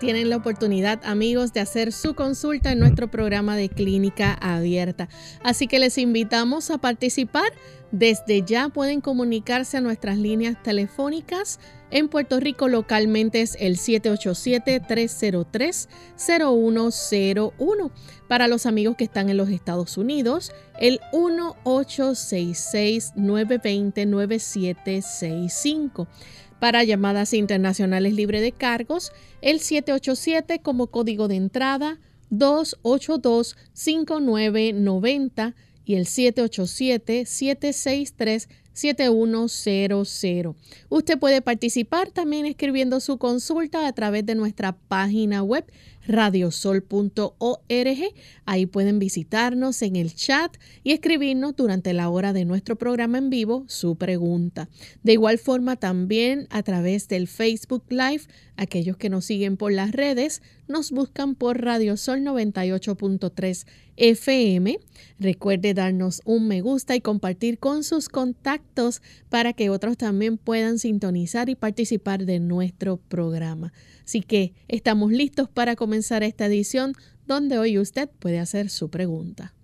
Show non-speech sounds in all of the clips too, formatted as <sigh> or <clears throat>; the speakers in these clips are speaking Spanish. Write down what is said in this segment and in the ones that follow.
Tienen la oportunidad, amigos, de hacer su consulta en nuestro programa de clínica abierta. Así que les invitamos a participar. Desde ya pueden comunicarse a nuestras líneas telefónicas. En Puerto Rico localmente es el 787-303-0101. Para los amigos que están en los Estados Unidos, el 1866-920-9765 para llamadas internacionales libre de cargos, el 787 como código de entrada 282-5990 y el 787-763-7100. Usted puede participar también escribiendo su consulta a través de nuestra página web radiosol.org. Ahí pueden visitarnos en el chat y escribirnos durante la hora de nuestro programa en vivo su pregunta. De igual forma también a través del Facebook Live, aquellos que nos siguen por las redes, nos buscan por Radiosol 98.3 FM. Recuerde darnos un me gusta y compartir con sus contactos para que otros también puedan sintonizar y participar de nuestro programa. Así que estamos listos para comenzar esta edición donde hoy usted puede hacer su pregunta.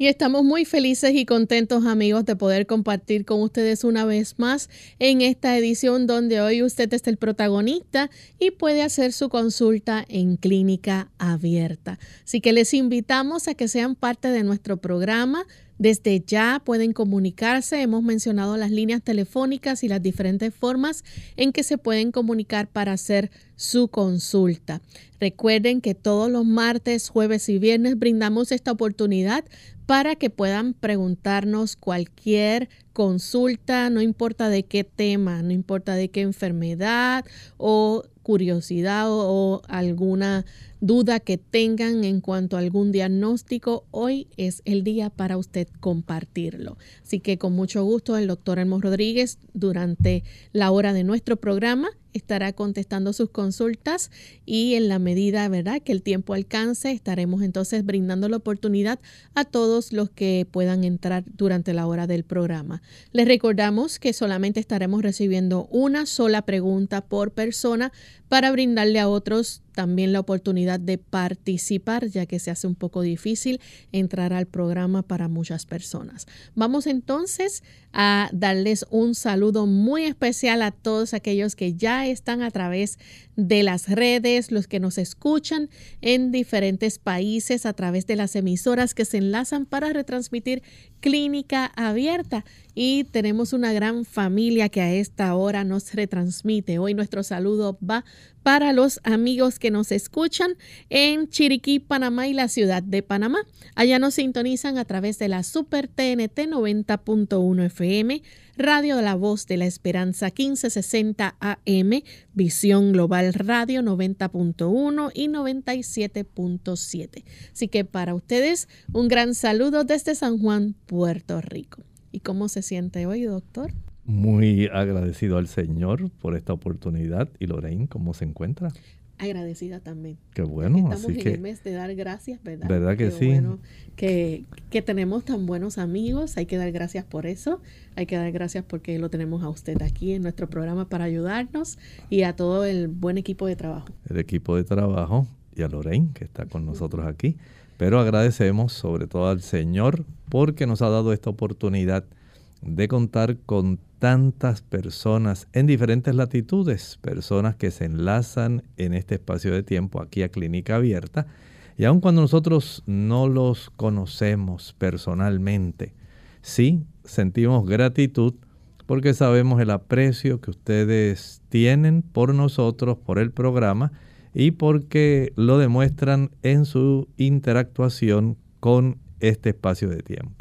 Y estamos muy felices y contentos amigos de poder compartir con ustedes una vez más en esta edición donde hoy usted es el protagonista y puede hacer su consulta en clínica abierta. Así que les invitamos a que sean parte de nuestro programa. Desde ya pueden comunicarse. Hemos mencionado las líneas telefónicas y las diferentes formas en que se pueden comunicar para hacer su consulta. Recuerden que todos los martes, jueves y viernes brindamos esta oportunidad para que puedan preguntarnos cualquier consulta, no importa de qué tema, no importa de qué enfermedad o curiosidad o, alguna duda que tengan en cuanto a algún diagnóstico, hoy es el día para usted compartirlo. Así que con mucho gusto el doctor Elmo Rodríguez durante la hora de nuestro programa estará contestando sus consultas y en la medida, ¿verdad?, que el tiempo alcance, estaremos entonces brindando la oportunidad a todos los que puedan entrar durante la hora del programa. Les recordamos que solamente estaremos recibiendo una sola pregunta por persona para brindarle a otros también la oportunidad de participar, ya que se hace un poco difícil entrar al programa para muchas personas. Vamos entonces a darles un saludo muy especial a todos aquellos que ya están a través de las redes, los que nos escuchan en diferentes países a través de las emisoras que se enlazan para retransmitir clínica abierta. Y tenemos una gran familia que a esta hora nos retransmite. Hoy nuestro saludo va para los amigos que nos escuchan en Chiriquí, Panamá y la ciudad de Panamá. Allá nos sintonizan a través de la Super TNT 90.1 FM, Radio La Voz de la Esperanza 1560 AM, Visión Global Radio 90.1 y 97.7. Así que para ustedes un gran saludo desde San Juan, Puerto Rico. ¿Y cómo se siente hoy, doctor? Muy agradecido al Señor por esta oportunidad. ¿Y Lorraine cómo se encuentra? Agradecida también. Qué bueno. Estamos así en que, el mes de dar gracias, ¿verdad? ¿Verdad que Qué sí? Bueno que, que tenemos tan buenos amigos. Hay que dar gracias por eso. Hay que dar gracias porque lo tenemos a usted aquí en nuestro programa para ayudarnos y a todo el buen equipo de trabajo. El equipo de trabajo y a Lorraine que está con nosotros aquí. Pero agradecemos sobre todo al Señor porque nos ha dado esta oportunidad de contar con tantas personas en diferentes latitudes, personas que se enlazan en este espacio de tiempo aquí a Clínica Abierta. Y aun cuando nosotros no los conocemos personalmente, sí sentimos gratitud porque sabemos el aprecio que ustedes tienen por nosotros, por el programa y porque lo demuestran en su interactuación con este espacio de tiempo.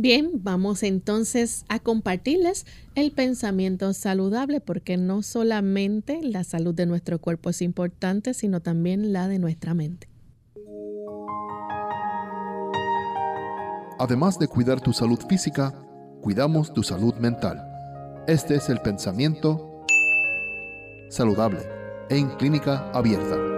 Bien, vamos entonces a compartirles el pensamiento saludable porque no solamente la salud de nuestro cuerpo es importante, sino también la de nuestra mente. Además de cuidar tu salud física, cuidamos tu salud mental. Este es el pensamiento saludable en clínica abierta.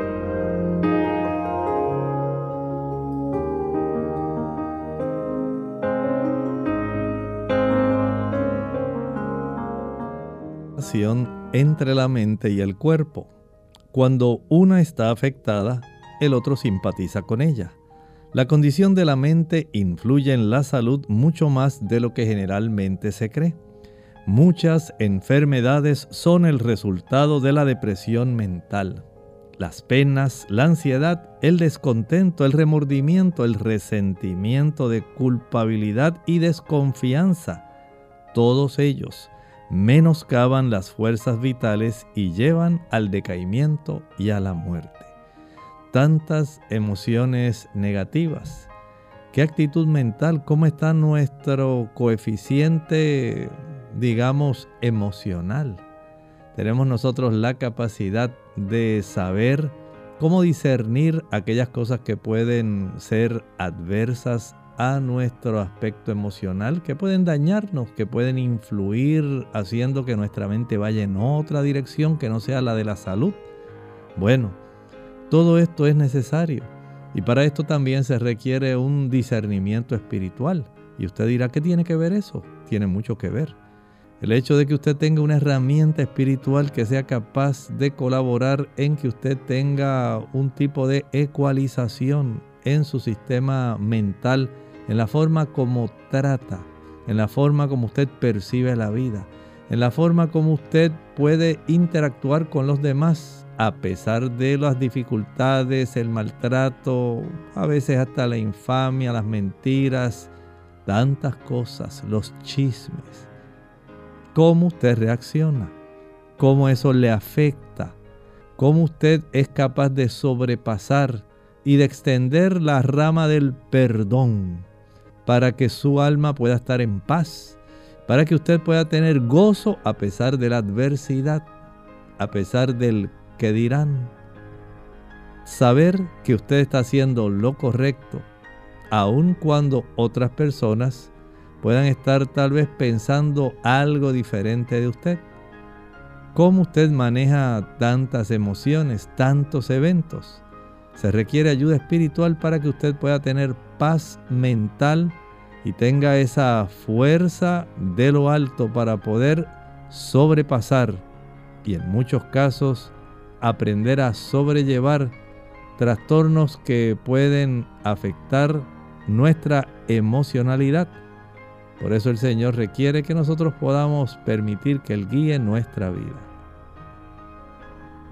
Entre la mente y el cuerpo. Cuando una está afectada, el otro simpatiza con ella. La condición de la mente influye en la salud mucho más de lo que generalmente se cree. Muchas enfermedades son el resultado de la depresión mental. Las penas, la ansiedad, el descontento, el remordimiento, el resentimiento de culpabilidad y desconfianza, todos ellos menoscaban las fuerzas vitales y llevan al decaimiento y a la muerte tantas emociones negativas. ¿Qué actitud mental? ¿Cómo está nuestro coeficiente, digamos, emocional? Tenemos nosotros la capacidad de saber cómo discernir aquellas cosas que pueden ser adversas a nuestro aspecto emocional, que pueden dañarnos, que pueden influir haciendo que nuestra mente vaya en otra dirección que no sea la de la salud. Bueno, todo esto es necesario y para esto también se requiere un discernimiento espiritual. Y usted dirá, ¿qué tiene que ver eso? Tiene mucho que ver. El hecho de que usted tenga una herramienta espiritual que sea capaz de colaborar en que usted tenga un tipo de ecualización en su sistema mental, en la forma como trata, en la forma como usted percibe la vida, en la forma como usted puede interactuar con los demás a pesar de las dificultades, el maltrato, a veces hasta la infamia, las mentiras, tantas cosas, los chismes. ¿Cómo usted reacciona? ¿Cómo eso le afecta? ¿Cómo usted es capaz de sobrepasar y de extender la rama del perdón para que su alma pueda estar en paz? Para que usted pueda tener gozo a pesar de la adversidad, a pesar del que dirán. Saber que usted está haciendo lo correcto, aun cuando otras personas puedan estar tal vez pensando algo diferente de usted. ¿Cómo usted maneja tantas emociones, tantos eventos? Se requiere ayuda espiritual para que usted pueda tener paz mental y tenga esa fuerza de lo alto para poder sobrepasar y en muchos casos aprender a sobrellevar trastornos que pueden afectar nuestra emocionalidad. Por eso el Señor requiere que nosotros podamos permitir que Él guíe nuestra vida.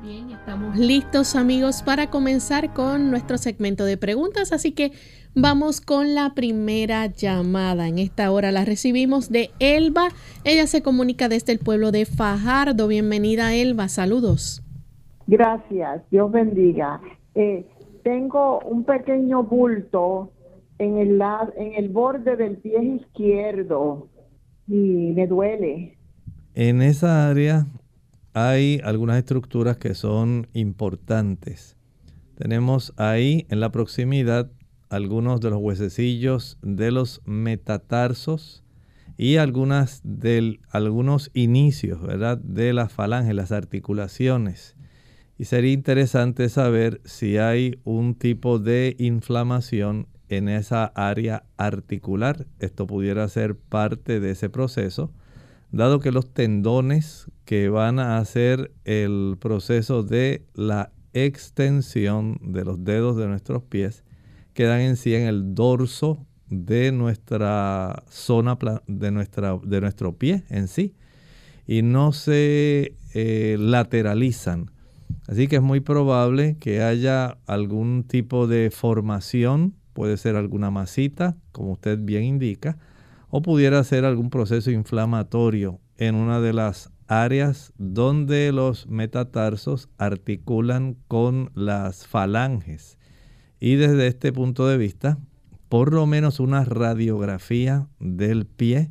Bien, estamos listos amigos para comenzar con nuestro segmento de preguntas, así que vamos con la primera llamada. En esta hora la recibimos de Elba. Ella se comunica desde el pueblo de Fajardo. Bienvenida Elba, saludos. Gracias, Dios bendiga. Eh, tengo un pequeño bulto en el, en el borde del pie izquierdo y me duele. En esa área hay algunas estructuras que son importantes. Tenemos ahí en la proximidad algunos de los huesecillos de los metatarsos y algunas algunos inicios ¿verdad? de la falange, las articulaciones. Y sería interesante saber si hay un tipo de inflamación en esa área articular. Esto pudiera ser parte de ese proceso, dado que los tendones que van a hacer el proceso de la extensión de los dedos de nuestros pies quedan en sí en el dorso de nuestra zona de, nuestra, de nuestro pie en sí y no se eh, lateralizan Así que es muy probable que haya algún tipo de formación, puede ser alguna masita, como usted bien indica, o pudiera ser algún proceso inflamatorio en una de las áreas donde los metatarsos articulan con las falanges. Y desde este punto de vista, por lo menos una radiografía del pie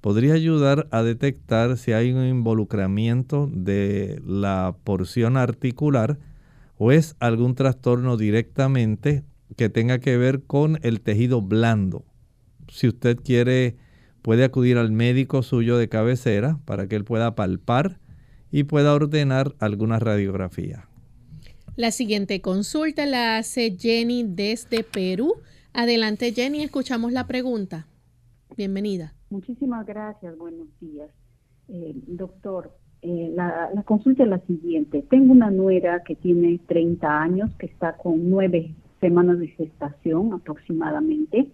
podría ayudar a detectar si hay un involucramiento de la porción articular o es algún trastorno directamente que tenga que ver con el tejido blando. Si usted quiere, puede acudir al médico suyo de cabecera para que él pueda palpar y pueda ordenar alguna radiografía. La siguiente consulta la hace Jenny desde Perú. Adelante Jenny, escuchamos la pregunta. Bienvenida. Muchísimas gracias, buenos días. Eh, doctor, eh, la, consulta es la siguiente. Tengo una nuera que tiene 30 años, que está con nueve semanas de gestación aproximadamente,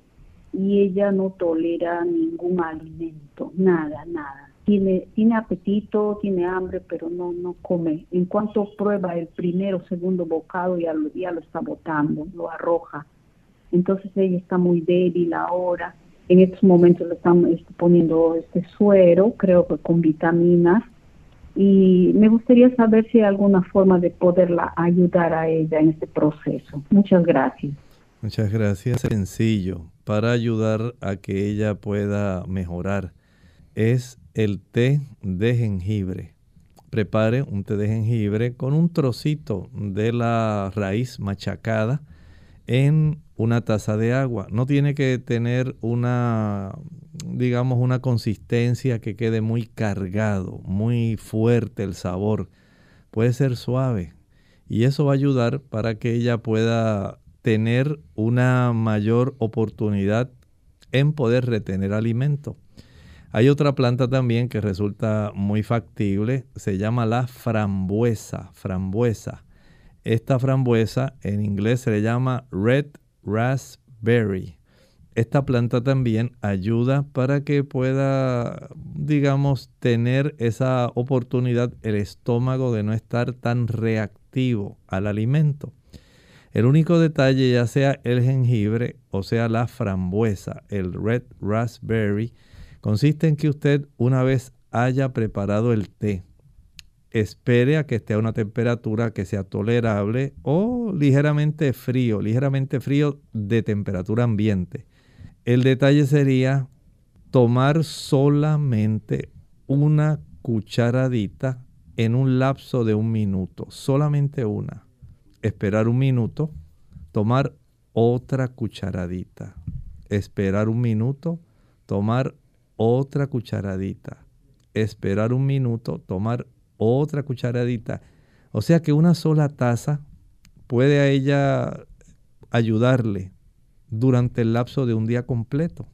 y ella no tolera ningún alimento, nada, nada. Tiene, tiene apetito, tiene hambre, pero no, no come. En cuanto prueba el primero o segundo bocado, ya lo, ya lo está botando, lo arroja. Entonces ella está muy débil ahora. En estos momentos le estamos poniendo este suero, creo que con vitaminas, y me gustaría saber si hay alguna forma de poderla ayudar a ella en este proceso. Muchas gracias. Muchas gracias. Sencillo, para ayudar a que ella pueda mejorar, es el té de jengibre. Prepare un té de jengibre con un trocito de la raíz machacada en una taza de agua. No tiene que tener una digamos, una consistencia que quede muy cargado, muy fuerte el sabor. Puede ser suave y eso va a ayudar para que ella pueda tener una mayor oportunidad en poder retener alimento. Hay otra planta también que resulta muy factible, se llama la frambuesa, frambuesa. Esta frambuesa en inglés se le llama red raspberry esta planta también ayuda para que pueda, digamos, tener esa oportunidad el estómago de no estar tan reactivo al alimento. El único detalle, ya sea el jengibre o sea la frambuesa, el red raspberry, consiste en que usted una vez haya preparado el té, espere a que esté a una temperatura que sea tolerable o ligeramente frío, ligeramente frío de temperatura ambiente el detalle sería tomar solamente una cucharadita en un lapso de un minuto, solamente una. Esperar un minuto, tomar otra cucharadita. Esperar un minuto, tomar otra cucharadita. Esperar un minuto, tomar otra cucharadita. O sea que una sola taza puede a ella ayudarle durante el lapso de un día completo.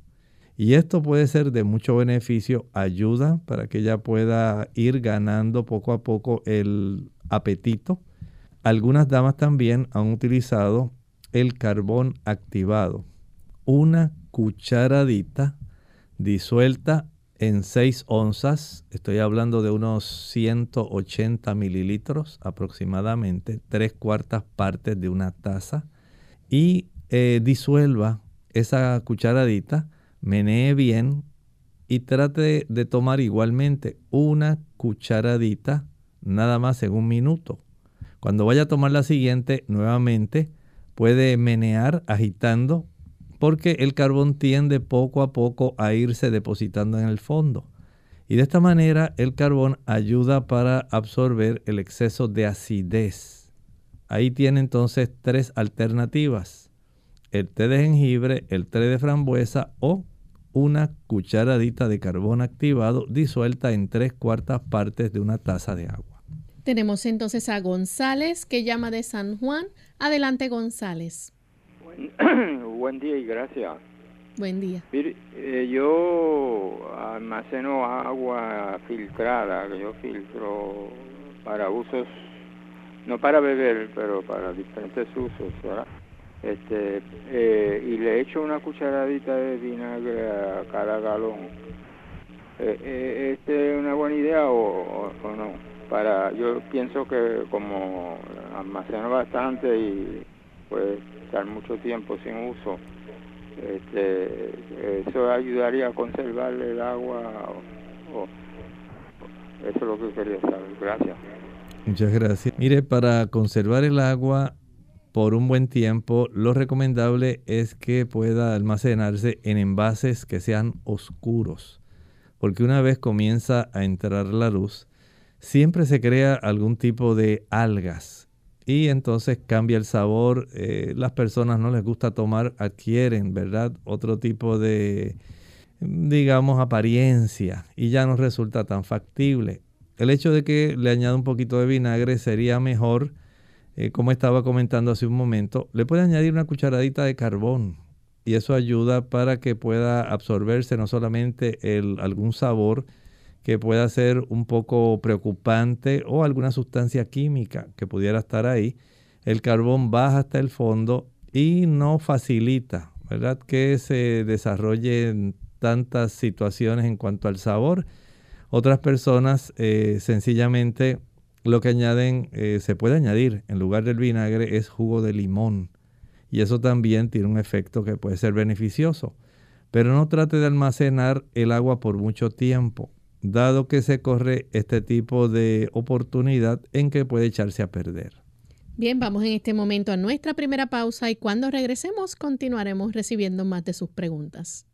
Y esto puede ser de mucho beneficio, ayuda para que ella pueda ir ganando poco a poco el apetito. Algunas damas también han utilizado el carbón activado. Una cucharadita disuelta en 6 onzas, estoy hablando de unos 180 mililitros aproximadamente, tres cuartas partes de una taza, y eh, disuelva esa cucharadita, menee bien y trate de tomar igualmente una cucharadita nada más en un minuto. Cuando vaya a tomar la siguiente, nuevamente puede menear agitando porque el carbón tiende poco a poco a irse depositando en el fondo. Y de esta manera el carbón ayuda para absorber el exceso de acidez. Ahí tiene entonces tres alternativas el té de jengibre, el té de frambuesa o una cucharadita de carbón activado disuelta en tres cuartas partes de una taza de agua. Tenemos entonces a González que llama de San Juan. Adelante González. <coughs> Buen, día y gracias. Buen día. Eh, yo almaceno agua filtrada, que yo filtro para usos, no para beber, pero para diferentes usos, ¿verdad? este eh, y le echo una cucharadita de vinagre a cada galón. Eh, eh, ¿Este es una buena idea o, no? Para, yo pienso que como almaceno bastante y puede estar mucho tiempo sin uso, Este, ¿Eso ayudaría a conservar el agua? eso es lo que quería saber. Gracias. Muchas gracias. Mire, para conservar el agua por un buen tiempo, lo recomendable es que pueda almacenarse en envases que sean oscuros. Porque una vez comienza a entrar la luz, siempre se crea algún tipo de algas y entonces cambia el sabor. Eh, las personas no les gusta tomar, adquieren, ¿verdad? Otro tipo de, digamos, apariencia y ya no resulta tan factible. El hecho de que le añada un poquito de vinagre sería mejor, eh, como estaba comentando hace un momento, le puede añadir una cucharadita de carbón y eso ayuda para que pueda absorberse no solamente el, algún sabor, que pueda ser un poco preocupante o alguna sustancia química que pudiera estar ahí, el carbón baja hasta el fondo y no facilita, ¿verdad? Que se desarrollen tantas situaciones en cuanto al sabor. Otras personas eh, sencillamente lo que añaden, eh, se puede añadir en lugar del vinagre es jugo de limón. Y eso también tiene un efecto que puede ser beneficioso. Pero no trate de almacenar el agua por mucho tiempo dado que se corre este tipo de oportunidad en que puede echarse a perder. Bien, vamos en este momento a nuestra primera pausa y cuando regresemos continuaremos recibiendo más de sus preguntas.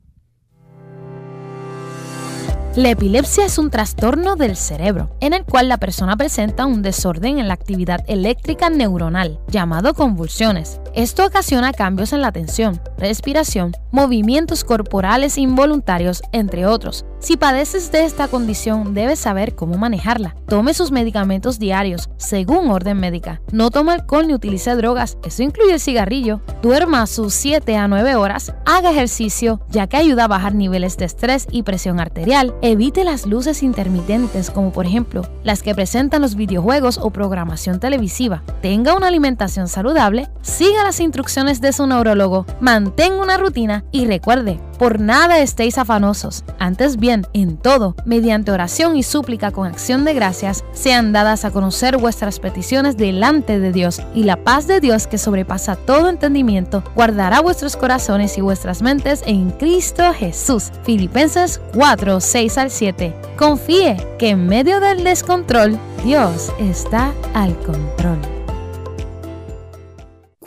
La epilepsia es un trastorno del cerebro, en el cual la persona presenta un desorden en la actividad eléctrica neuronal, llamado convulsiones. Esto ocasiona cambios en la atención, respiración, movimientos corporales involuntarios, entre otros. Si padeces de esta condición, debes saber cómo manejarla. Tome sus medicamentos diarios, según orden médica. No tome alcohol ni utilice drogas, eso incluye el cigarrillo. Duerma sus 7 a 9 horas, haga ejercicio, ya que ayuda a bajar niveles de estrés y presión arterial Evite las luces intermitentes como por ejemplo las que presentan los videojuegos o programación televisiva. Tenga una alimentación saludable, siga las instrucciones de su neurólogo, mantenga una rutina y recuerde, por nada estéis afanosos. Antes bien, en todo, mediante oración y súplica con acción de gracias, sean dadas a conocer vuestras peticiones delante de Dios y la paz de Dios que sobrepasa todo entendimiento guardará vuestros corazones y vuestras mentes en Cristo Jesús. Filipenses 4, 6 al 7. Confíe que en medio del descontrol, Dios está al control.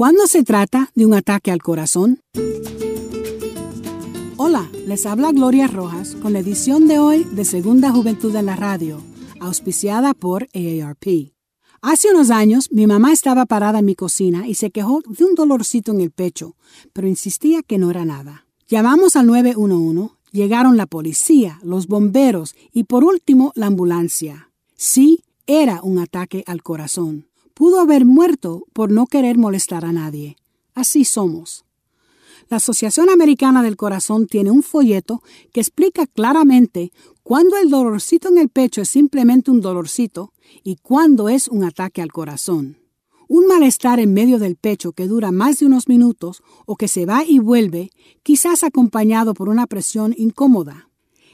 ¿Cuándo se trata de un ataque al corazón? Hola, les habla Gloria Rojas con la edición de hoy de Segunda Juventud en la Radio, auspiciada por AARP. Hace unos años mi mamá estaba parada en mi cocina y se quejó de un dolorcito en el pecho, pero insistía que no era nada. Llamamos al 911 Llegaron la policía, los bomberos y por último la ambulancia. Sí, era un ataque al corazón. Pudo haber muerto por no querer molestar a nadie. Así somos. La Asociación Americana del Corazón tiene un folleto que explica claramente cuándo el dolorcito en el pecho es simplemente un dolorcito y cuándo es un ataque al corazón. Un malestar en medio del pecho que dura más de unos minutos o que se va y vuelve, quizás acompañado por una presión incómoda.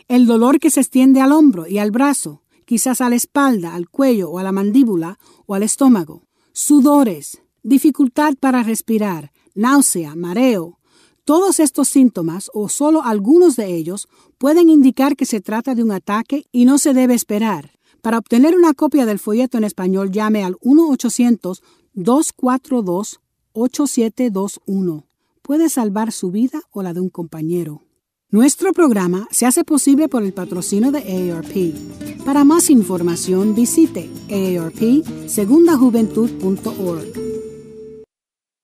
El dolor que se extiende al hombro y al brazo, quizás a la espalda, al cuello o a la mandíbula o al estómago. Sudores, dificultad para respirar, náusea, mareo. Todos estos síntomas, o solo algunos de ellos, pueden indicar que se trata de un ataque y no se debe esperar. Para obtener una copia del folleto en español, llame al 1 800 242-8721. Puede salvar su vida o la de un compañero. Nuestro programa se hace posible por el patrocinio de AARP. Para más información visite aarpsegundajuventud.org.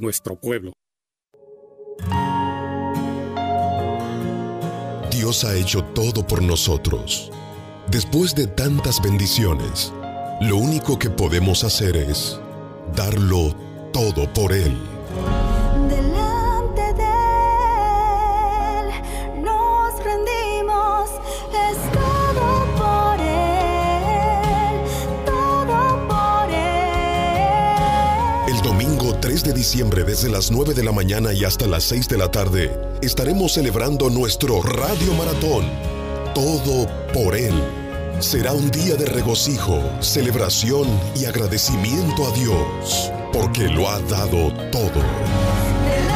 nuestro pueblo. Dios ha hecho todo por nosotros. Después de tantas bendiciones, lo único que podemos hacer es darlo todo por Él. de diciembre desde las 9 de la mañana y hasta las 6 de la tarde estaremos celebrando nuestro Radio Maratón. Todo por Él. Será un día de regocijo, celebración y agradecimiento a Dios, porque lo ha dado todo.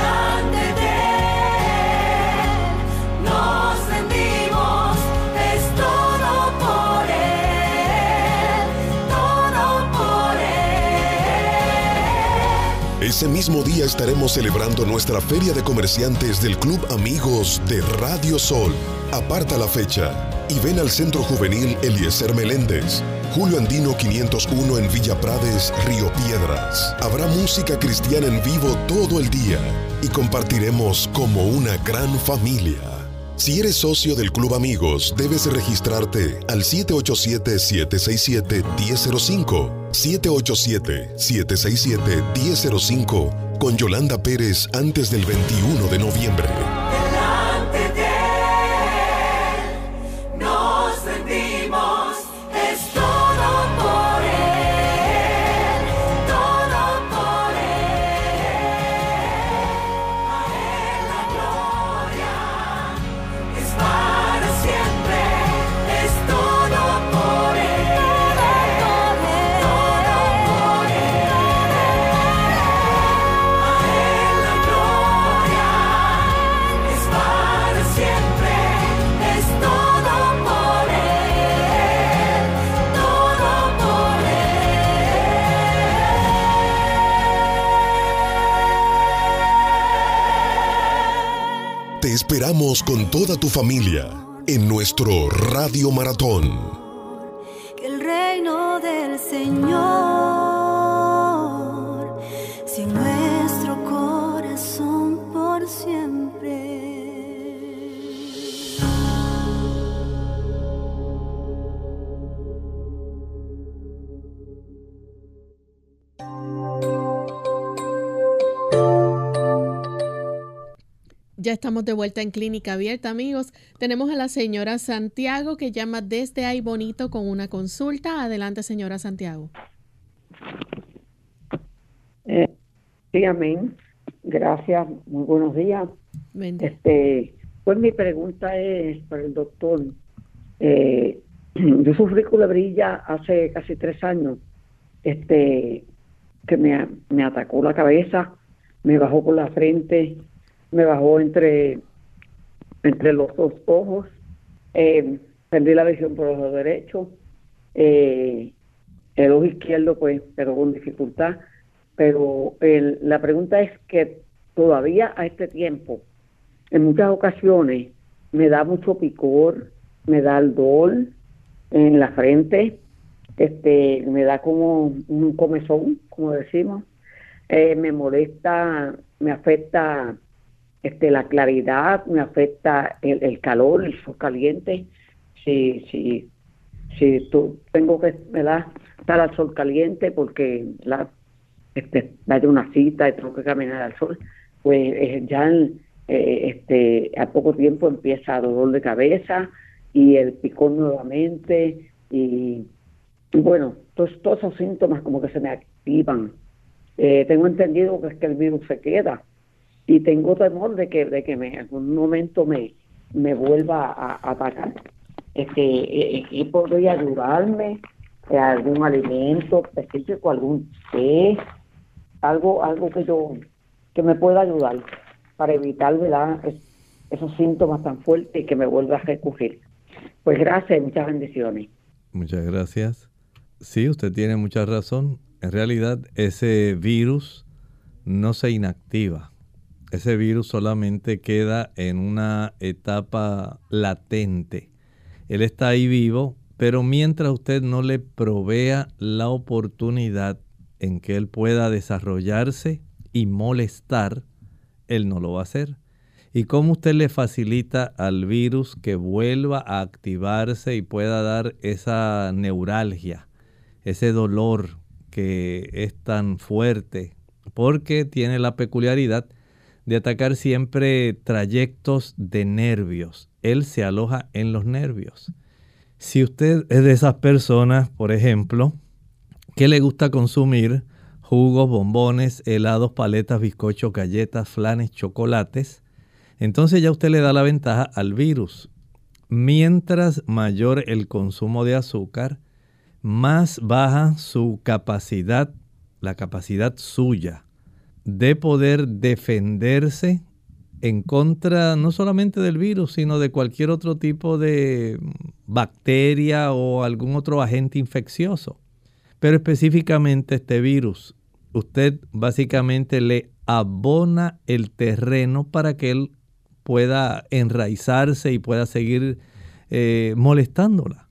Ese mismo día estaremos celebrando nuestra feria de comerciantes del Club Amigos de Radio Sol. Aparta la fecha y ven al Centro Juvenil Eliezer Meléndez. Julio Andino 501 en Villa Prades, Río Piedras. Habrá música cristiana en vivo todo el día y compartiremos como una gran familia. Si eres socio del Club Amigos, debes registrarte al 787-767-1005. 787-767-1005 con Yolanda Pérez antes del 21 de noviembre. Esperamos con toda tu familia en nuestro Radio Maratón. Que el reino del Señor, Ya estamos de vuelta en Clínica Abierta, amigos. Tenemos a la señora Santiago que llama desde ahí bonito con una consulta. Adelante, señora Santiago. Eh, sí, amén. Gracias. Muy buenos días. Este, pues mi pregunta es para el doctor. Eh, <clears throat> yo sufrí culebrilla hace casi tres años. Este, que me, me atacó la cabeza, me bajó por la frente me bajó entre, entre los dos ojos, eh, perdí la visión por el ojo derecho, eh, el ojo izquierdo pues pero con dificultad, pero la pregunta es que todavía a este tiempo, en muchas ocasiones, me da mucho picor, me da el dolor en la frente, este, me da como un comezón, como decimos, eh, me molesta, me afecta este, la claridad, me afecta el, calor, el sol caliente. Si, si, si tú, tengo que estar al sol caliente porque la, este, una cita y tengo que caminar al sol, pues eh, ya eh, este, a poco tiempo empieza dolor de cabeza y el picón nuevamente y, bueno, todos, todos esos síntomas como que se me activan. Eh, tengo entendido que es que el virus se queda y tengo temor de que, de que me, en algún momento me, me vuelva a, atacar. Este, eh, eh, ¿Y podría ayudarme? Eh, ¿Algún alimento específico, algún té? Algo, algo que yo que me pueda ayudar para evitar ¿verdad? esos síntomas tan fuertes y que me vuelva a recurrir. Pues gracias muchas bendiciones. Muchas gracias. Sí, usted tiene mucha razón. En realidad ese virus no se inactiva ese virus solamente queda en una etapa latente. Él está ahí vivo, pero mientras usted no le provea la oportunidad en que él pueda desarrollarse y molestar, él no lo va a hacer. ¿Y cómo usted le facilita al virus que vuelva a activarse y pueda dar esa neuralgia, ese dolor que es tan fuerte? Porque tiene la peculiaridad de atacar siempre trayectos de nervios. Él se aloja en los nervios. Si usted es de esas personas, por ejemplo, que le gusta consumir jugos, bombones, helados, paletas, bizcochos, galletas, flanes, chocolates, entonces ya usted le da la ventaja al virus. Mientras mayor el consumo de azúcar, más baja su capacidad, la capacidad suya de poder defenderse en contra no solamente del virus, sino de cualquier otro tipo de bacteria o algún otro agente infeccioso. Pero específicamente este virus, usted básicamente le abona el terreno para que él pueda enraizarse y pueda seguir eh, molestándola.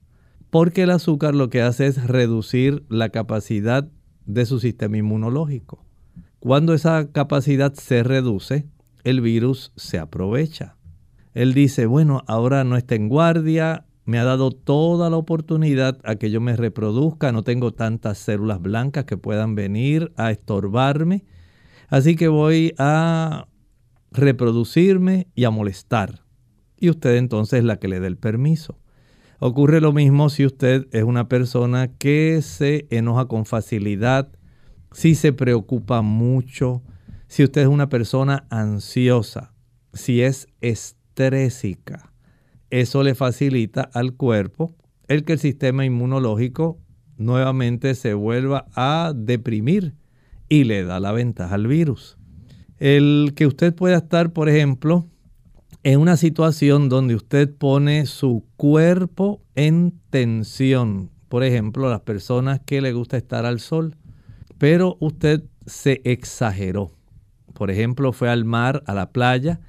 Porque el azúcar lo que hace es reducir la capacidad de su sistema inmunológico. Cuando esa capacidad se reduce, el virus se aprovecha. Él dice, bueno, ahora no está en guardia, me ha dado toda la oportunidad a que yo me reproduzca, no tengo tantas células blancas que puedan venir a estorbarme, así que voy a reproducirme y a molestar. Y usted entonces es la que le dé el permiso. Ocurre lo mismo si usted es una persona que se enoja con facilidad, si se preocupa mucho, si usted es una persona ansiosa, si es estrésica. Eso le facilita al cuerpo el que el sistema inmunológico nuevamente se vuelva a deprimir y le da la ventaja al virus. El que usted pueda estar, por ejemplo, en una situación donde usted pone su cuerpo en tensión. Por ejemplo, las personas que le gusta estar al sol, pero usted se exageró. Por ejemplo, fue al mar, a la playa,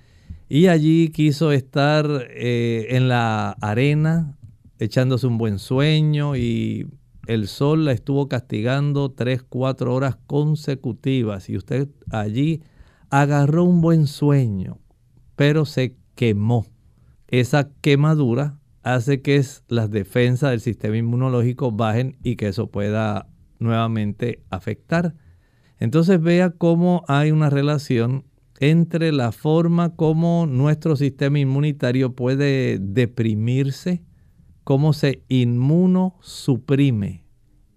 y allí quiso estar eh, en la arena, echándose un buen sueño, y el sol la estuvo castigando tres, cuatro horas consecutivas, y usted allí agarró un buen sueño, pero se quemó. Esa quemadura hace que las defensas del sistema inmunológico bajen y que eso pueda nuevamente afectar. Entonces vea cómo hay una relación entre la forma como nuestro sistema inmunitario puede deprimirse, cómo se inmunosuprime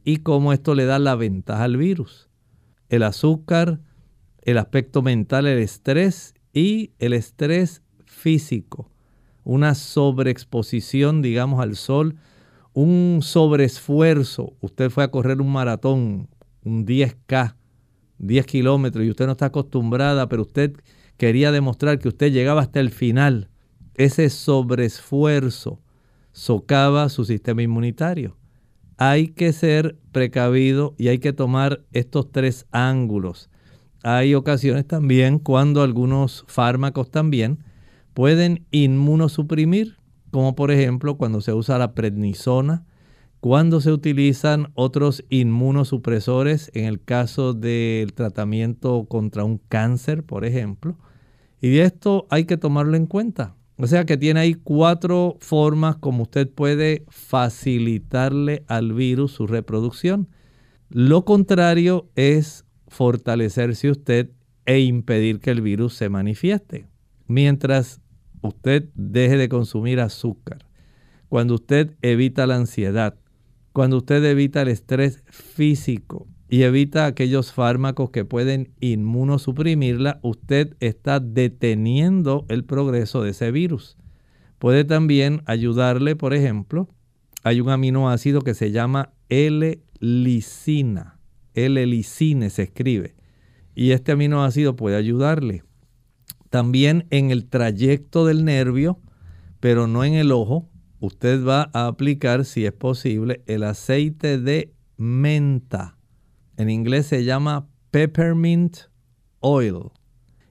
y cómo esto le da la ventaja al virus. El azúcar el aspecto mental, el estrés y el estrés físico. Una sobreexposición, digamos, al sol, un sobreesfuerzo. Usted fue a correr un maratón, un 10K, 10 kilómetros, y usted no está acostumbrada, pero usted quería demostrar que usted llegaba hasta el final. Ese sobreesfuerzo socava su sistema inmunitario. Hay que ser precavido y hay que tomar estos tres ángulos hay ocasiones también cuando algunos fármacos también pueden inmunosuprimir, como por ejemplo cuando se usa la prednisona, cuando se utilizan otros inmunosupresores en el caso del tratamiento contra un cáncer, por ejemplo. Y esto hay que tomarlo en cuenta. O sea que tiene ahí cuatro formas como usted puede facilitarle al virus su reproducción. Lo contrario es fortalecerse usted e impedir que el virus se manifieste. Mientras usted deje de consumir azúcar, cuando usted evita la ansiedad, cuando usted evita el estrés físico y evita aquellos fármacos que pueden inmunosuprimirla, usted está deteniendo el progreso de ese virus. Puede también ayudarle, por ejemplo, hay un aminoácido que se llama L-licina. L-licine se escribe. Y este aminoácido puede ayudarle. También en el trayecto del nervio, pero no en el ojo, usted va a aplicar, si es posible, el aceite de menta. En inglés se llama peppermint oil.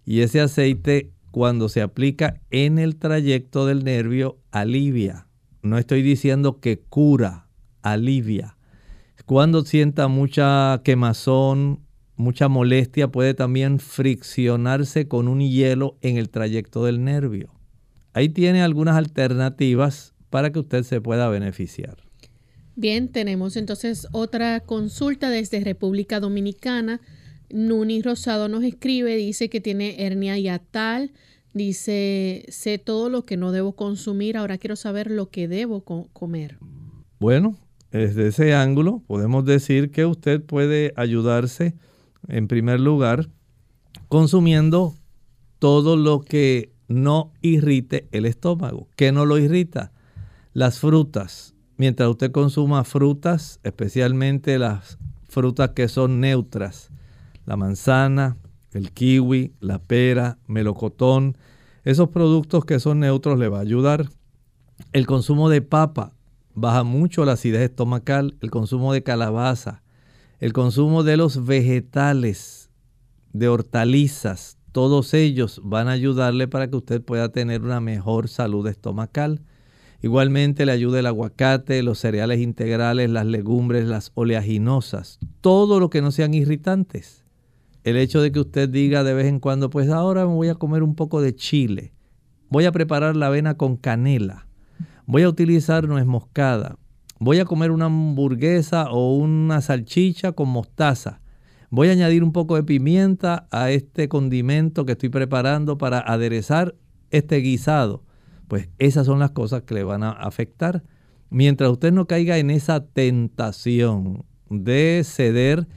Y ese aceite, cuando se aplica en el trayecto del nervio, alivia. No estoy diciendo que cura, alivia. Cuando sienta mucha quemazón, mucha molestia, puede también friccionarse con un hielo en el trayecto del nervio. Ahí tiene algunas alternativas para que usted se pueda beneficiar. Bien, tenemos entonces otra consulta desde República Dominicana. Nuni Rosado nos escribe, dice que tiene hernia yatal, dice, sé todo lo que no debo consumir, ahora quiero saber lo que debo comer. Bueno, desde ese ángulo podemos decir que usted puede ayudarse en primer lugar, consumiendo todo lo que no irrite el estómago. ¿Qué no lo irrita? Las frutas. Mientras usted consuma frutas, especialmente las frutas que son neutras, la manzana, el kiwi, la pera, melocotón, esos productos que son neutros le va a ayudar. El consumo de papa baja mucho la acidez estomacal, el consumo de calabaza, el consumo de los vegetales, de hortalizas, todos ellos van a ayudarle para que usted pueda tener una mejor salud estomacal. Igualmente le ayuda el aguacate, los cereales integrales, las legumbres, las oleaginosas, todo lo que no sean irritantes. El hecho de que usted diga de vez en cuando, pues ahora me voy a comer un poco de chile, voy a preparar la avena con canela, voy a utilizar nuez moscada, voy a comer una hamburguesa o una salchicha con mostaza, voy a añadir un poco de pimienta a este condimento que estoy preparando para aderezar este guisado. Pues esas son las cosas que le van a afectar. Mientras usted no caiga en esa tentación de ceder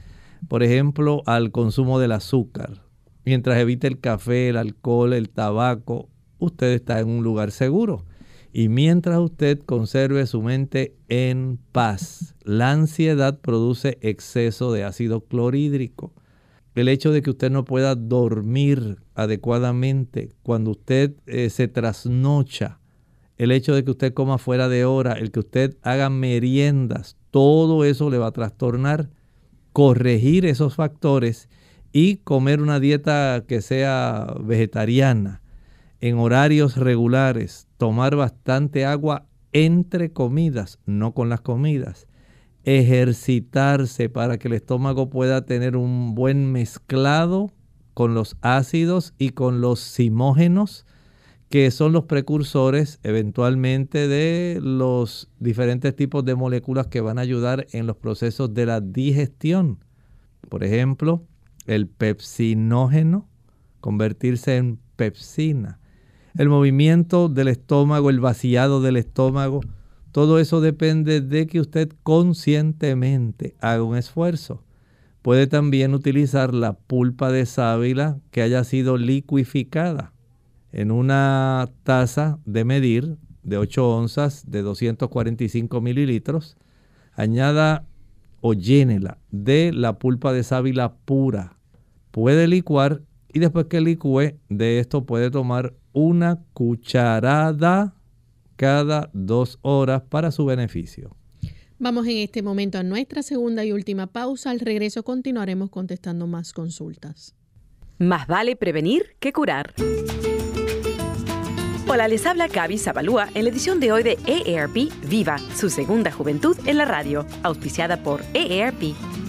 por ejemplo, al consumo del azúcar. Mientras evite el café, el alcohol, el tabaco, usted está en un lugar seguro. Y mientras usted conserve su mente en paz, la ansiedad produce exceso de ácido clorhídrico. El hecho de que usted no pueda dormir adecuadamente cuando usted eh, se trasnocha, el hecho de que usted coma fuera de hora, el que usted haga meriendas, todo eso le va a trastornar corregir esos factores y comer una dieta que sea vegetariana, en horarios regulares, tomar bastante agua entre comidas, no con las comidas, ejercitarse para que el estómago pueda tener un buen mezclado con los ácidos y con los simógenos, que son los precursores eventualmente de los diferentes tipos de moléculas que van a ayudar en los procesos de la digestión. Por ejemplo, el pepsinógeno, convertirse en pepsina. El movimiento del estómago, el vaciado del estómago, todo eso depende de que usted conscientemente haga un esfuerzo. Puede también utilizar la pulpa de sábila que haya sido liquificada en una taza de medir de 8 onzas de 245 mililitros, añada o llénela de la pulpa de sábila pura. Puede licuar y después que licúe de esto puede tomar una cucharada cada dos horas para su beneficio. Vamos en este momento a nuestra segunda y última pausa. Al regreso continuaremos contestando más consultas. Más vale prevenir que curar. Hola, les habla Gaby Zabalúa en la edición de hoy de EARP Viva, su segunda juventud en la radio, auspiciada por EARP.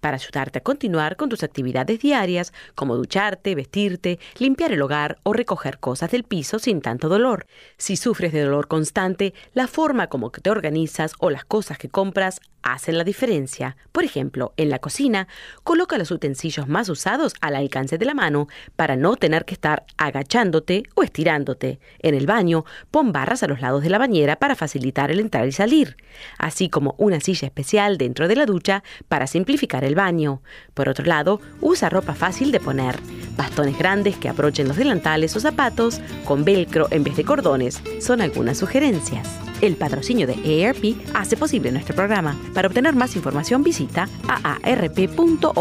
para ayudarte a continuar con tus actividades diarias, como ducharte, vestirte, limpiar el hogar o recoger cosas del piso sin tanto dolor. Si sufres de dolor constante, la forma como te organizas o las cosas que compras hacen la diferencia. Por ejemplo, en la cocina, coloca los utensilios más usados al alcance de la mano para no tener que estar agachándote o estirándote. En el baño, pon barras a los lados de la bañera para facilitar el entrar y salir, así como una silla especial dentro de la ducha para simplificar el baño. Por otro lado, usa ropa fácil de poner, bastones grandes que aprochen los delantales o zapatos con velcro en vez de cordones, son algunas sugerencias. El patrocinio de ERP hace posible nuestro programa. Para obtener más información visita aarp.org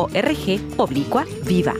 oblicua viva.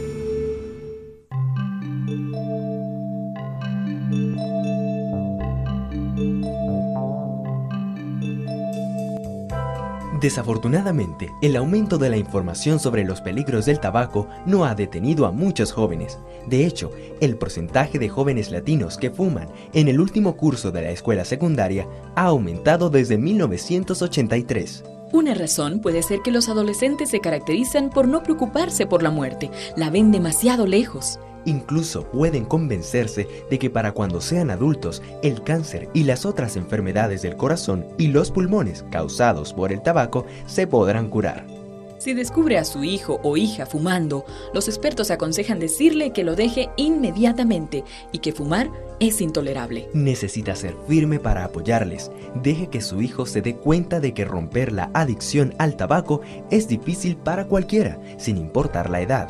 Desafortunadamente, el aumento de la información sobre los peligros del tabaco no ha detenido a muchos jóvenes. De hecho, el porcentaje de jóvenes latinos que fuman en el último curso de la escuela secundaria ha aumentado desde 1983. Una razón puede ser que los adolescentes se caracterizan por no preocuparse por la muerte, la ven demasiado lejos. Incluso pueden convencerse de que para cuando sean adultos, el cáncer y las otras enfermedades del corazón y los pulmones causados por el tabaco se podrán curar. Si descubre a su hijo o hija fumando, los expertos aconsejan decirle que lo deje inmediatamente y que fumar es intolerable. Necesita ser firme para apoyarles. Deje que su hijo se dé cuenta de que romper la adicción al tabaco es difícil para cualquiera, sin importar la edad.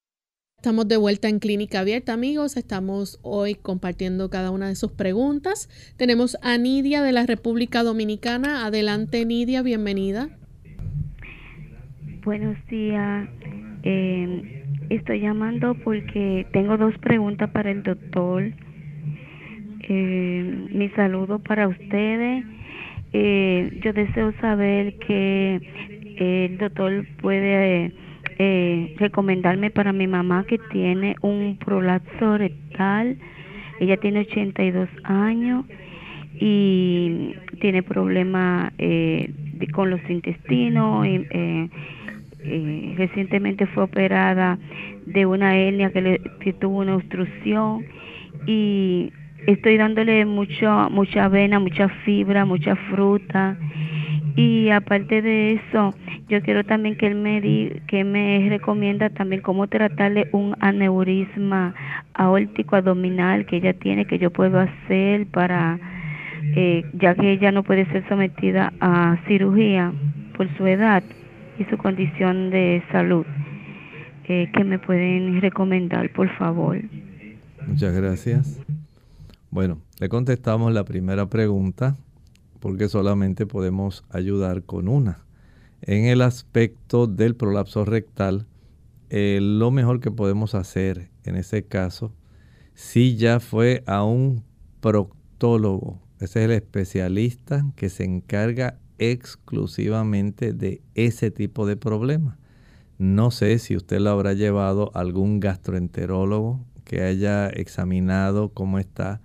Estamos de vuelta en Clínica Abierta, amigos. Estamos hoy compartiendo cada una de sus preguntas. Tenemos a Nidia de la República Dominicana. Adelante, Nidia, bienvenida. Buenos días. Eh, estoy llamando porque tengo dos preguntas para el doctor. Eh, mi saludo para ustedes. Eh, yo deseo saber que el doctor puede eh, recomendarme para mi mamá que tiene un prolapso rectal. Ella tiene 82 años y tiene problemas eh, con los intestinos. Eh, eh, recientemente fue operada de una hernia que, le, tuvo una obstrucción y estoy dándole mucho, mucha avena, mucha fibra, mucha fruta y aparte de eso, yo quiero también que él me que me recomienda también cómo tratarle un aneurisma aórtico abdominal que ella tiene que yo puedo hacer para eh, ya que ella no puede ser sometida a cirugía por su edad y su condición de salud. Eh, que me pueden recomendar, por favor? Muchas gracias. Bueno, le contestamos la primera pregunta porque solamente podemos ayudar con una. En el aspecto del prolapso rectal, eh, lo mejor que podemos hacer en ese caso, si ya fue a un proctólogo, ese es el especialista que se encarga exclusivamente de ese tipo de problema. No sé si usted lo habrá llevado a algún gastroenterólogo que haya examinado cómo está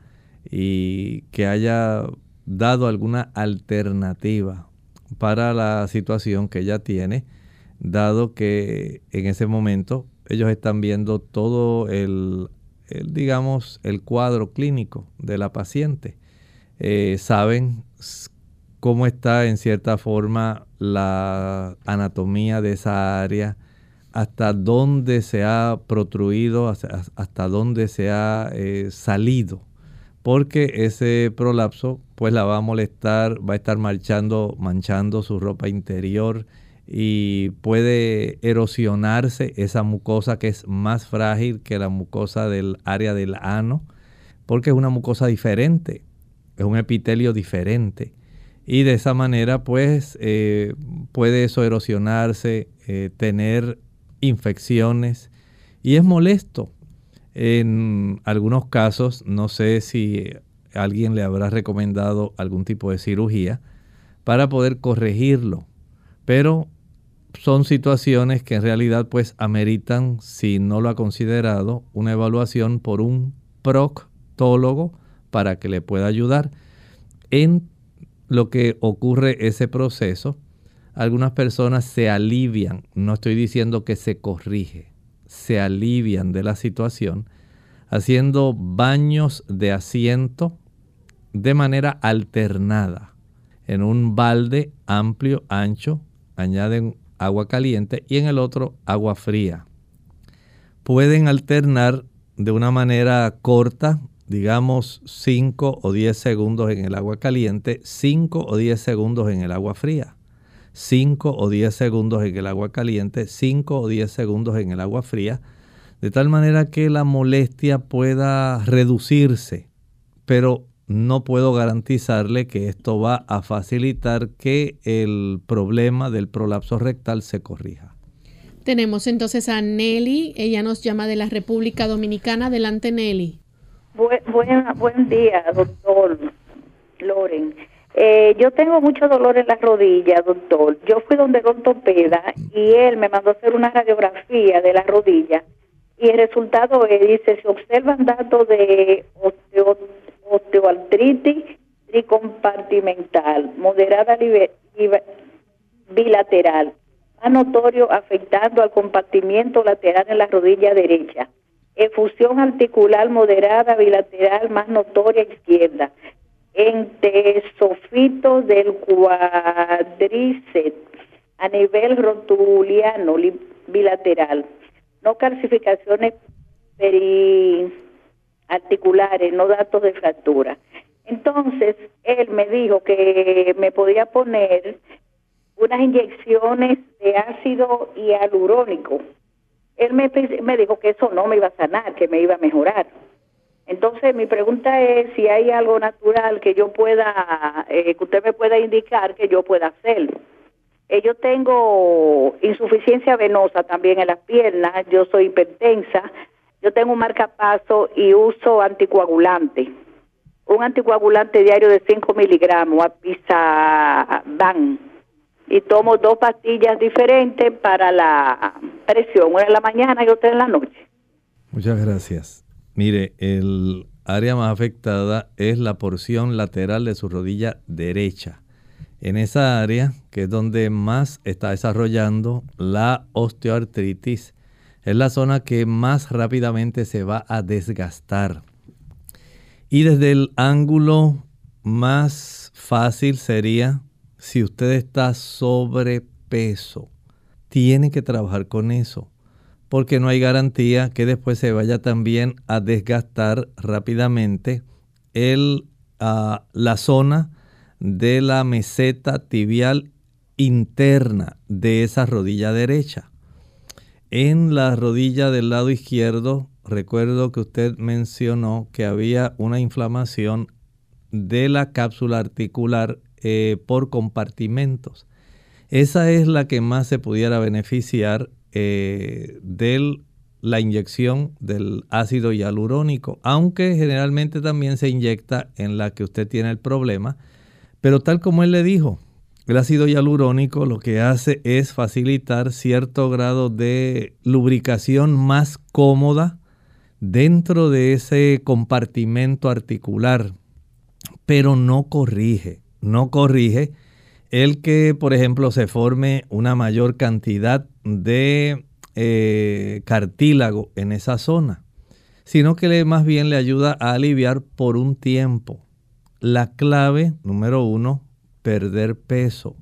y que haya dado alguna alternativa para la situación que ella tiene, dado que en ese momento ellos están viendo todo el, digamos, el cuadro clínico de la paciente. Eh, saben cómo está en cierta forma la anatomía de esa área, hasta dónde se ha protruido, hasta, dónde se ha eh, salido porque ese prolapso pues la va a molestar, va a estar marchando, manchando su ropa interior y puede erosionarse esa mucosa que es más frágil que la mucosa del área del ano, porque es una mucosa diferente, es un epitelio diferente. Y de esa manera pues eh, puede eso erosionarse, eh, tener infecciones y es molesto en algunos casos, no sé si alguien le habrá recomendado algún tipo de cirugía para poder corregirlo, pero son situaciones que en realidad pues ameritan, si no lo ha considerado, una evaluación por un proctólogo para que le pueda ayudar. En lo que ocurre ese proceso, algunas personas se alivian, no estoy diciendo que se corrige, se alivian de la situación haciendo baños de asiento de manera alternada. En un balde amplio, ancho, añaden agua caliente y en el otro agua fría. Pueden alternar de una manera corta, digamos 5 o 10 segundos en el agua caliente, 5 o 10 segundos en el agua fría. 5 o 10 segundos en el agua caliente, 5 o 10 segundos en el agua fría, de tal manera que la molestia pueda reducirse. Pero no puedo garantizarle que esto va a facilitar que el problema del prolapso rectal se corrija. Tenemos entonces a Nelly, ella nos llama de la República Dominicana. Adelante, Nelly. buen día, doctor Loren. Eh, yo tengo mucho dolor en las rodillas, doctor. Yo fui donde el ortopeda y él me mandó hacer una radiografía de la rodilla y el resultado es, dice, se observan datos de osteoartritis tricompartimental, moderada bilateral, más notorio afectando al compartimiento lateral en la rodilla derecha, efusión articular moderada bilateral más notoria izquierda, entesofito del cuádriceps a nivel rotuliano bilateral, no calcificaciones periarticulares, no datos de fractura. Entonces, él me dijo que me podía poner unas inyecciones de ácido hialurónico. Él me dijo que eso no me iba a sanar, que me iba a mejorar. Entonces, mi pregunta es si hay algo natural que yo pueda, eh, que usted me pueda indicar que yo pueda hacer. Eh, yo tengo insuficiencia venosa también en las piernas, yo soy hipertensa, yo tengo un marcapaso y uso anticoagulante. Un anticoagulante diario de 5 miligramos, apisaban. Y tomo dos pastillas diferentes para la presión, una en la mañana y otra en la noche. Muchas gracias. Mire, el área más afectada es la porción lateral de su rodilla derecha. En esa área, que es donde más está desarrollando la osteoartritis, es la zona que más rápidamente se va a desgastar. Y desde el ángulo más fácil sería si usted está sobrepeso. Tiene que trabajar con eso porque no hay garantía que después se vaya también a desgastar rápidamente el, ah, la zona de la meseta tibial interna de esa rodilla derecha. En la rodilla del lado izquierdo, recuerdo que usted mencionó que había una inflamación de la cápsula articular eh, por compartimentos. Esa es la que más se pudiera beneficiar eh, de la inyección del ácido hialurónico, aunque generalmente también se inyecta en la que usted tiene el problema. Pero tal como él le dijo, el ácido hialurónico lo que hace es facilitar cierto grado de lubricación más cómoda dentro de ese compartimento articular, pero no corrige, no corrige el que, por ejemplo, se forme una mayor cantidad de eh, cartílago en esa zona, sino que más bien le ayuda a aliviar por un tiempo. La clave, número uno, perder peso.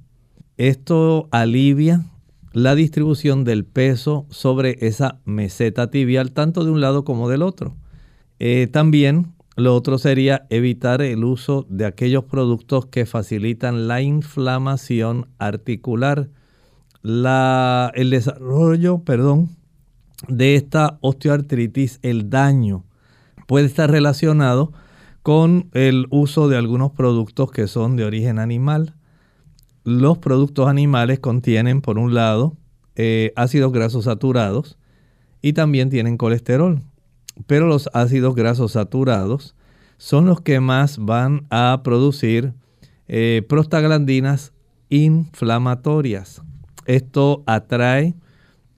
Esto alivia la distribución del peso sobre esa meseta tibial, tanto de un lado como del otro. Eh, también lo otro sería evitar el uso de aquellos productos que facilitan la inflamación articular el desarrollo, perdón, de esta osteoartritis, el daño puede estar relacionado con el uso de algunos productos que son de origen animal. Los productos animales contienen, por un lado, eh, ácidos grasos saturados y también tienen colesterol. Pero los ácidos grasos saturados son los que más van a producir eh, prostaglandinas inflamatorias. Esto atrae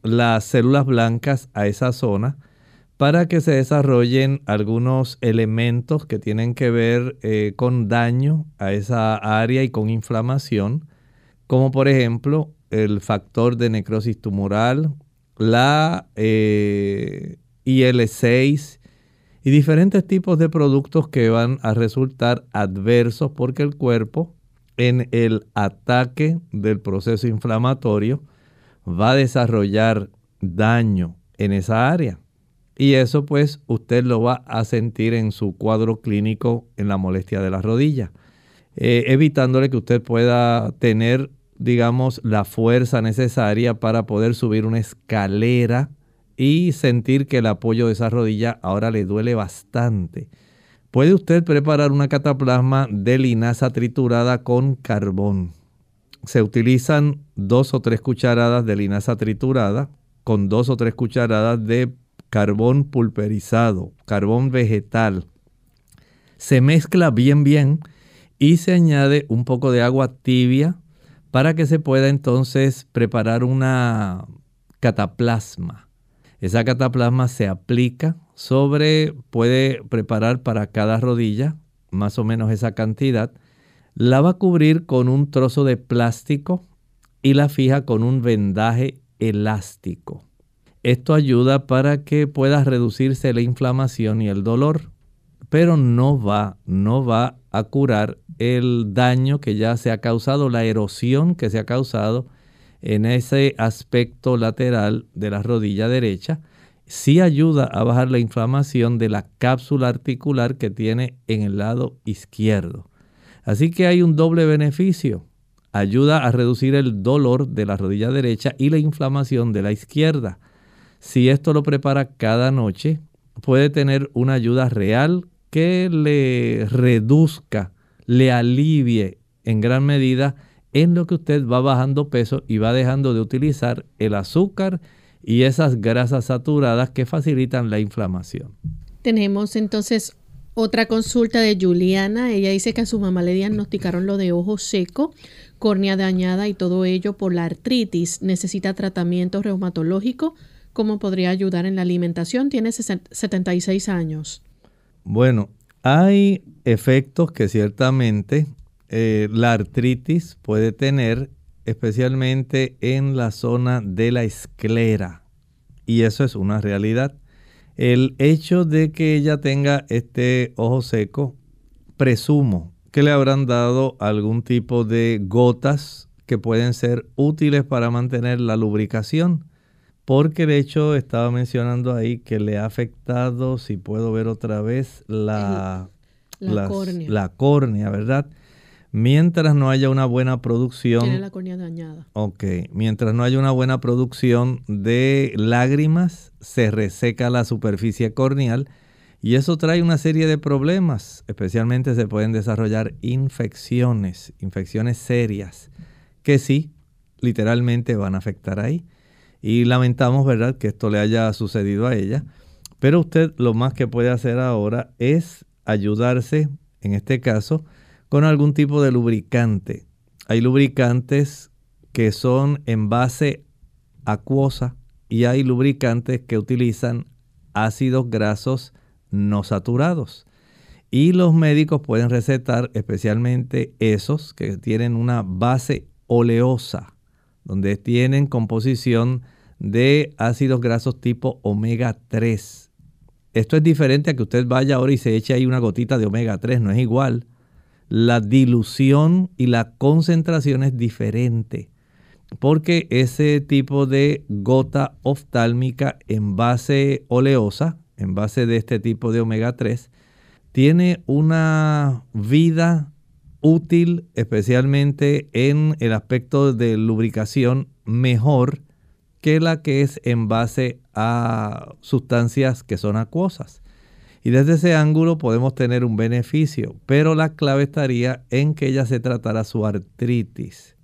las células blancas a esa zona para que se desarrollen algunos elementos que tienen que ver eh, con daño a esa área y con inflamación, como por ejemplo el factor de necrosis tumoral, la eh, IL6 y diferentes tipos de productos que van a resultar adversos porque el cuerpo en el ataque del proceso inflamatorio va a desarrollar daño en esa área. Y eso pues usted lo va a sentir en su cuadro clínico en la molestia de la rodilla, eh, evitándole que usted pueda tener, digamos, la fuerza necesaria para poder subir una escalera y sentir que el apoyo de esa rodilla ahora le duele bastante. Puede usted preparar una cataplasma de linaza triturada con carbón. Se utilizan dos o tres cucharadas de linaza triturada con dos o tres cucharadas de carbón pulverizado, carbón vegetal. Se mezcla bien bien y se añade un poco de agua tibia para que se pueda entonces preparar una cataplasma. Esa cataplasma se aplica sobre, puede preparar para cada rodilla más o menos esa cantidad. La va a cubrir con un trozo de plástico y la fija con un vendaje elástico. Esto ayuda para que pueda reducirse la inflamación y el dolor, pero no va, no va a curar el daño que ya se ha causado, la erosión que se ha causado en ese aspecto lateral de la rodilla derecha. Sí ayuda a bajar la inflamación de la cápsula articular que tiene en el lado izquierdo. Así que hay un doble beneficio. Ayuda a reducir el dolor de la rodilla derecha y la inflamación de la izquierda. Si esto lo prepara cada noche, puede tener una ayuda real que le reduzca, le alivie en gran medida en lo que usted va bajando peso y va dejando de utilizar el azúcar y esas grasas saturadas que facilitan la inflamación. Tenemos entonces otra consulta de Juliana. Ella dice que a su mamá le diagnosticaron lo de ojo seco, córnea dañada y todo ello por la artritis. Necesita tratamiento reumatológico cómo podría ayudar en la alimentación. Tiene 76 años. Bueno, hay efectos que ciertamente eh, la artritis puede tener, especialmente en la zona de la esclera. Y eso es una realidad. El hecho de que ella tenga este ojo seco, presumo que le habrán dado algún tipo de gotas que pueden ser útiles para mantener la lubricación porque de hecho estaba mencionando ahí que le ha afectado, si puedo ver otra vez, la, la, córnea. la córnea, ¿verdad? Mientras no haya una buena producción. Tiene la córnea dañada. Ok. Mientras no haya una buena producción de lágrimas, se reseca la superficie corneal y eso trae una serie de problemas. Especialmente se pueden desarrollar infecciones, infecciones serias, que sí, literalmente van a afectar ahí. Y lamentamos, ¿verdad?, que esto le haya sucedido a ella. Pero usted lo más que puede hacer ahora es ayudarse, en este caso, con algún tipo de lubricante. Hay lubricantes que son en base acuosa y hay lubricantes que utilizan ácidos grasos no saturados. Y los médicos pueden recetar especialmente esos que tienen una base oleosa, donde tienen composición de ácidos grasos tipo omega 3. Esto es diferente a que usted vaya ahora y se eche ahí una gotita de omega 3, no es igual. La dilución y la concentración es diferente, porque ese tipo de gota oftálmica en base oleosa, en base de este tipo de omega 3, tiene una vida útil, especialmente en el aspecto de lubricación, mejor que la que es en base a sustancias que son acuosas. Y desde ese ángulo podemos tener un beneficio, pero la clave estaría en que ella se tratara su artritis.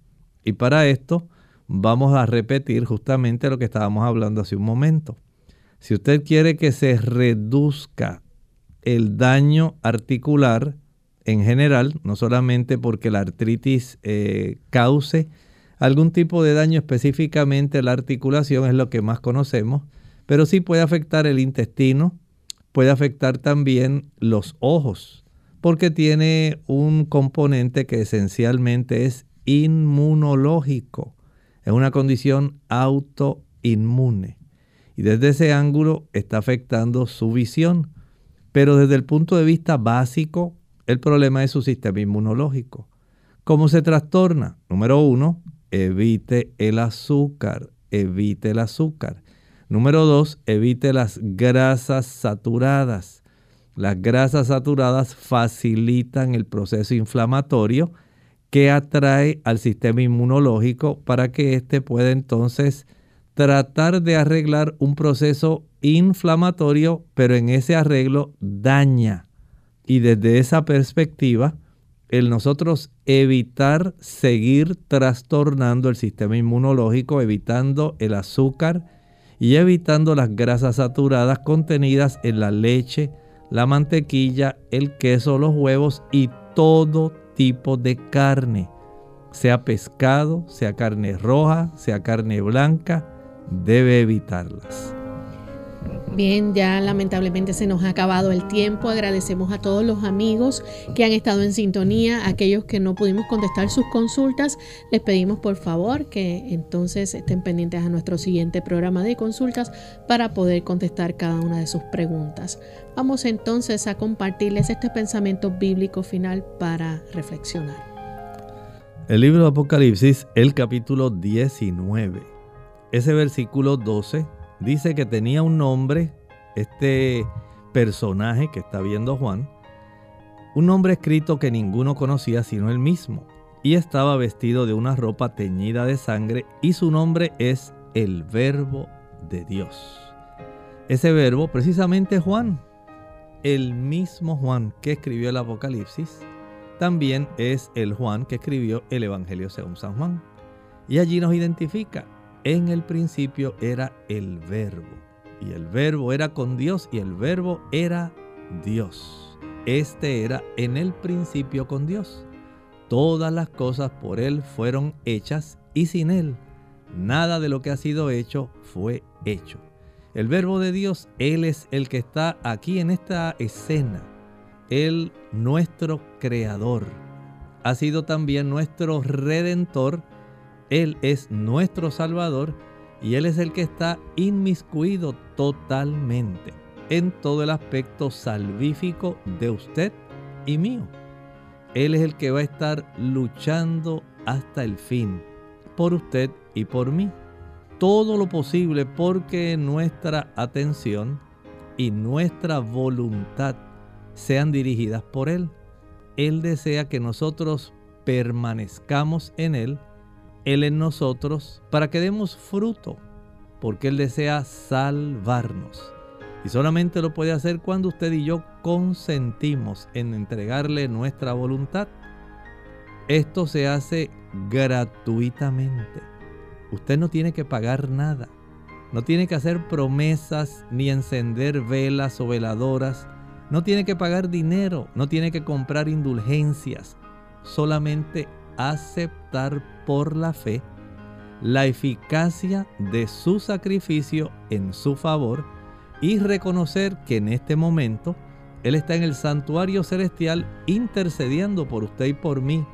Y para esto vamos a repetir justamente lo que estábamos hablando hace un momento. Si usted quiere que se reduzca el daño articular en general, no solamente porque la artritis eh, cause algún tipo de daño específicamente la articulación es lo que más conocemos, pero sí puede afectar el intestino, puede afectar también los ojos, porque tiene un componente que esencialmente es inmunológico. Es una condición autoinmune. Y desde ese ángulo está afectando su visión. Pero desde el punto de vista básico, el problema es su sistema inmunológico. ¿Cómo se trastorna? Número uno, evite el azúcar, evite el azúcar. Número dos, evite las grasas saturadas. Las grasas saturadas facilitan el proceso inflamatorio que atrae al sistema inmunológico para que éste pueda entonces tratar de arreglar un proceso inflamatorio, pero en ese arreglo daña. Y desde esa perspectiva, el nosotros evitar seguir trastornando el sistema inmunológico, evitando el azúcar y evitando las grasas saturadas contenidas en la leche, la mantequilla, el queso, los huevos y todo tipo de carne, sea pescado, sea carne roja, sea carne blanca, debe evitarlas. Bien, ya lamentablemente se nos ha acabado el tiempo. Agradecemos a todos los amigos que han estado en sintonía, aquellos que no pudimos contestar sus consultas. Les pedimos por favor que entonces estén pendientes a nuestro siguiente programa de consultas para poder contestar cada una de sus preguntas. Vamos entonces a compartirles este pensamiento bíblico final para reflexionar. El libro de Apocalipsis, el capítulo 19, ese versículo 12 dice que tenía un nombre, este personaje que está viendo Juan, un nombre escrito que ninguno conocía sino él mismo, y estaba vestido de una ropa teñida de sangre, y su nombre es el Verbo de Dios. Ese verbo, precisamente Juan, el mismo Juan que escribió el Apocalipsis, también es el Juan que escribió el Evangelio según San Juan. Y allí nos identifica en el principio era el verbo. Y el verbo era con Dios y el verbo era Dios. Este era en el principio con Dios. Todas las cosas por Él fueron hechas y sin Él nada de lo que ha sido hecho fue hecho. El verbo de Dios, Él es el que está aquí en esta escena. Él, nuestro creador, ha sido también nuestro redentor él es nuestro Salvador y Él es el que está inmiscuido totalmente en todo el aspecto salvífico de usted y mío. Él es el que va a estar luchando hasta el fin por usted y por mí. Todo lo posible porque nuestra atención y nuestra voluntad sean dirigidas por Él. Él desea que nosotros permanezcamos en Él él en nosotros para que demos fruto, porque Él desea salvarnos. Y solamente lo puede hacer cuando usted y yo consentimos en entregarle nuestra voluntad. Esto se hace gratuitamente. Usted no tiene que pagar nada. No tiene que hacer promesas ni encender velas o veladoras. No tiene que pagar dinero. No tiene que comprar indulgencias. Solamente aceptar por la fe la eficacia de su sacrificio en su favor y reconocer que en este momento Él está en el santuario celestial intercediendo por usted y por mí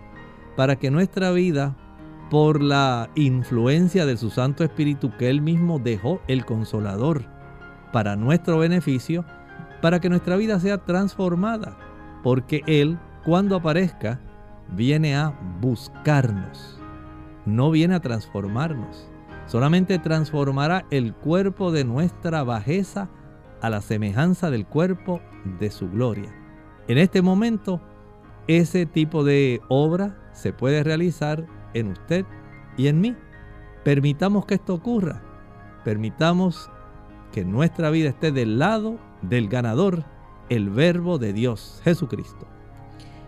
para que nuestra vida, por la influencia de su Santo Espíritu que Él mismo dejó, el consolador, para nuestro beneficio, para que nuestra vida sea transformada, porque Él, cuando aparezca, viene a buscarnos, no viene a transformarnos. Solamente transformará el cuerpo de nuestra bajeza a la semejanza del cuerpo de su gloria. En este momento, ese tipo de obra se puede realizar en usted y en mí. Permitamos que esto ocurra. Permitamos que nuestra vida esté del lado del ganador, el verbo de Dios, Jesucristo.